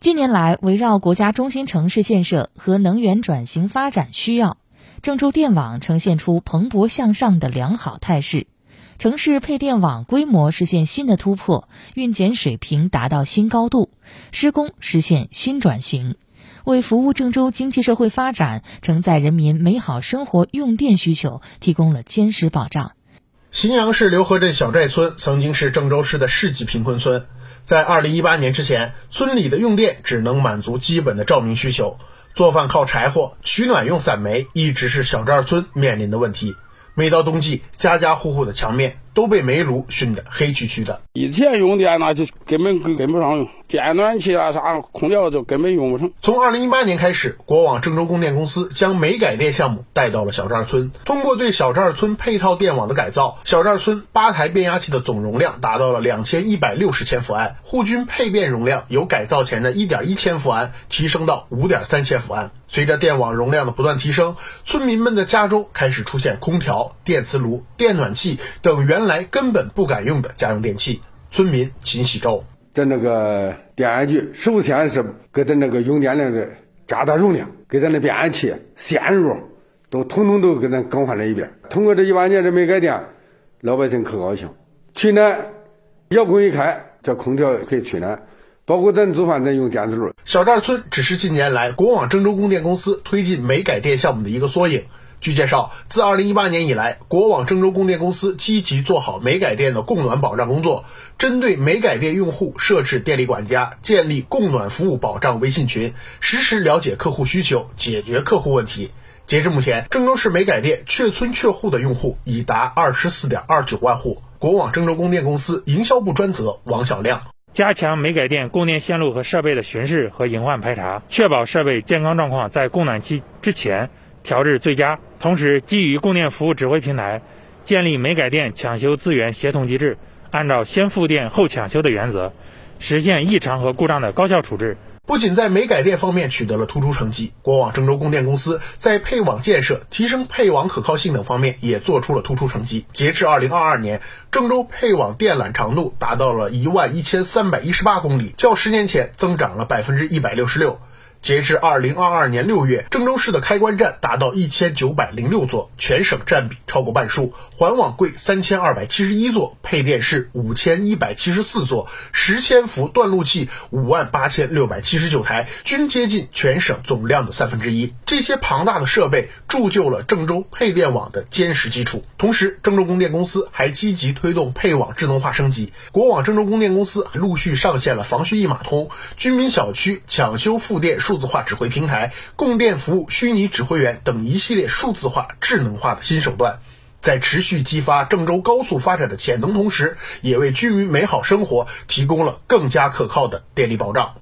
近年来，围绕国家中心城市建设和能源转型发展需要，郑州电网呈现出蓬勃向上的良好态势，城市配电网规模实现新的突破，运检水平达到新高度，施工实现新转型，为服务郑州经济社会发展、承载人民美好生活用电需求提供了坚实保障。荥阳市刘河镇小寨村曾经是郑州市的市级贫困村。在二零一八年之前，村里的用电只能满足基本的照明需求，做饭靠柴火，取暖用散煤，一直是小寨村面临的问题。每到冬季，家家户户的墙面。都被煤炉熏得黑黢黢的。以前用电那就根本跟跟不上用，电暖气啊啥空调就根本用不成。从二零一八年开始，国网郑州供电公司将煤改电项目带到了小寨村。通过对小寨村配套电网的改造，小寨村八台变压器的总容量达到了两千一百六十千伏安，户均配电容量由改造前的一点一千伏安提升到五点三千伏安。随着电网容量的不断提升，村民们的家中开始出现空调、电磁炉、电暖气等原来根本不敢用的家用电器，村民勤洗粥。在那个电安局，首先是给咱那个用电量的加大容量，给咱的变压器、线路都统统都给咱更换了一遍。通过这一万年的煤改电，老百姓可高兴。取暖，遥控一开，这空调可以取暖。包括咱做饭，咱用电磁炉。小寨村只是近年来国网郑州供电公司推进煤改电项目的一个缩影。据介绍，自2018年以来，国网郑州供电公司积极做好煤改电的供暖保障工作，针对煤改电用户设置电力管家，建立供暖服务保障微信群，实时了解客户需求，解决客户问题。截至目前，郑州市煤改电确村确户的用户已达24.29万户。国网郑州供电公司营销部专责王小亮。加强煤改电供电线路和设备的巡视和隐患排查，确保设备健康状况在供暖期之前调至最佳。同时，基于供电服务指挥平台，建立煤改电抢修资源协同机制，按照先复电后抢修的原则，实现异常和故障的高效处置。不仅在煤改电方面取得了突出成绩，国网郑州供电公司在配网建设、提升配网可靠性等方面也做出了突出成绩。截至二零二二年，郑州配网电缆长度达到了一万一千三百一十八公里，较十年前增长了百分之一百六十六。截至二零二二年六月，郑州市的开关站达到一千九百零六座，全省占比超过半数；环网柜三千二百七十一座，配电室五千一百七十四座，十千伏断路器五万八千六百七十九台，均接近全省总量的三分之一。这些庞大的设备铸就了郑州配电网的坚实基础。同时，郑州供电公司还积极推动配网智能化升级，国网郑州供电公司陆续上线了防汛一码通、居民小区抢修复电。数字化指挥平台、供电服务虚拟指挥员等一系列数字化、智能化的新手段，在持续激发郑州高速发展的潜能同时，也为居民美好生活提供了更加可靠的电力保障。